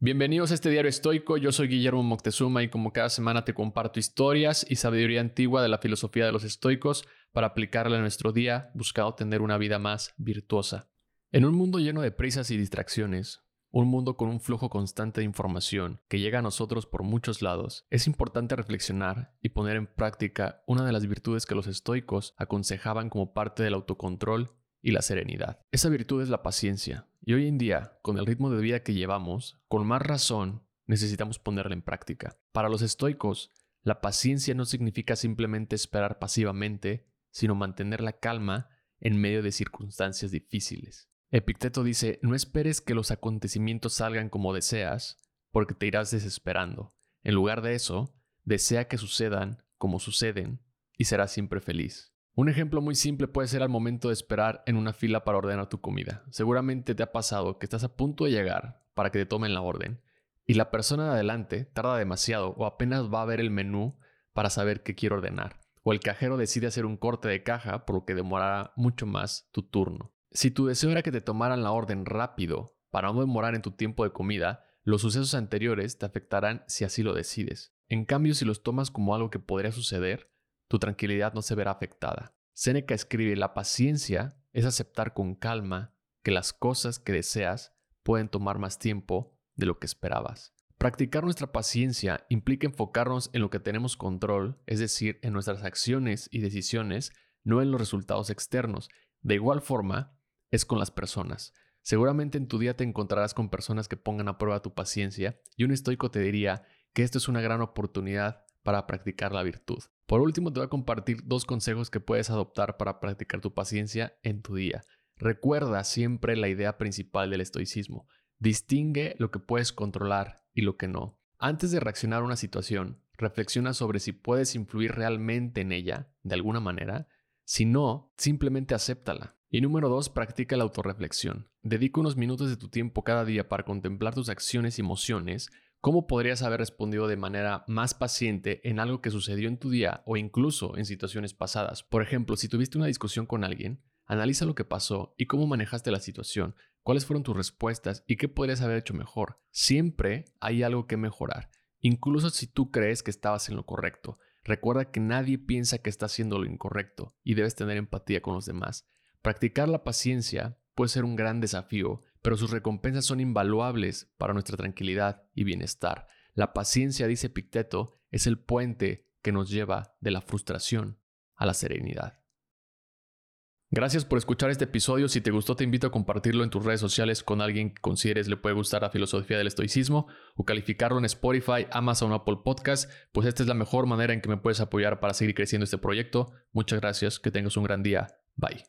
Bienvenidos a este diario estoico, yo soy Guillermo Moctezuma y como cada semana te comparto historias y sabiduría antigua de la filosofía de los estoicos para aplicarla a nuestro día buscando tener una vida más virtuosa. En un mundo lleno de prisas y distracciones, un mundo con un flujo constante de información que llega a nosotros por muchos lados, es importante reflexionar y poner en práctica una de las virtudes que los estoicos aconsejaban como parte del autocontrol y la serenidad. Esa virtud es la paciencia, y hoy en día, con el ritmo de vida que llevamos, con más razón necesitamos ponerla en práctica. Para los estoicos, la paciencia no significa simplemente esperar pasivamente, sino mantener la calma en medio de circunstancias difíciles. Epicteto dice, no esperes que los acontecimientos salgan como deseas, porque te irás desesperando. En lugar de eso, desea que sucedan como suceden y serás siempre feliz. Un ejemplo muy simple puede ser al momento de esperar en una fila para ordenar tu comida. Seguramente te ha pasado que estás a punto de llegar para que te tomen la orden y la persona de adelante tarda demasiado o apenas va a ver el menú para saber qué quiere ordenar. O el cajero decide hacer un corte de caja por lo que demorará mucho más tu turno. Si tu deseo era que te tomaran la orden rápido para no demorar en tu tiempo de comida, los sucesos anteriores te afectarán si así lo decides. En cambio, si los tomas como algo que podría suceder, tu tranquilidad no se verá afectada. Séneca escribe, la paciencia es aceptar con calma que las cosas que deseas pueden tomar más tiempo de lo que esperabas. Practicar nuestra paciencia implica enfocarnos en lo que tenemos control, es decir, en nuestras acciones y decisiones, no en los resultados externos. De igual forma, es con las personas. Seguramente en tu día te encontrarás con personas que pongan a prueba tu paciencia y un estoico te diría que esto es una gran oportunidad para practicar la virtud. Por último, te voy a compartir dos consejos que puedes adoptar para practicar tu paciencia en tu día. Recuerda siempre la idea principal del estoicismo. Distingue lo que puedes controlar y lo que no. Antes de reaccionar a una situación, reflexiona sobre si puedes influir realmente en ella, de alguna manera. Si no, simplemente acéptala. Y número dos, practica la autorreflexión. Dedica unos minutos de tu tiempo cada día para contemplar tus acciones y emociones ¿Cómo podrías haber respondido de manera más paciente en algo que sucedió en tu día o incluso en situaciones pasadas? Por ejemplo, si tuviste una discusión con alguien, analiza lo que pasó y cómo manejaste la situación, cuáles fueron tus respuestas y qué podrías haber hecho mejor. Siempre hay algo que mejorar, incluso si tú crees que estabas en lo correcto. Recuerda que nadie piensa que está haciendo lo incorrecto y debes tener empatía con los demás. Practicar la paciencia puede ser un gran desafío pero sus recompensas son invaluables para nuestra tranquilidad y bienestar. La paciencia, dice Picteto, es el puente que nos lleva de la frustración a la serenidad. Gracias por escuchar este episodio. Si te gustó, te invito a compartirlo en tus redes sociales con alguien que consideres le puede gustar la filosofía del estoicismo o calificarlo en Spotify, Amazon o Apple Podcast, pues esta es la mejor manera en que me puedes apoyar para seguir creciendo este proyecto. Muchas gracias, que tengas un gran día. Bye.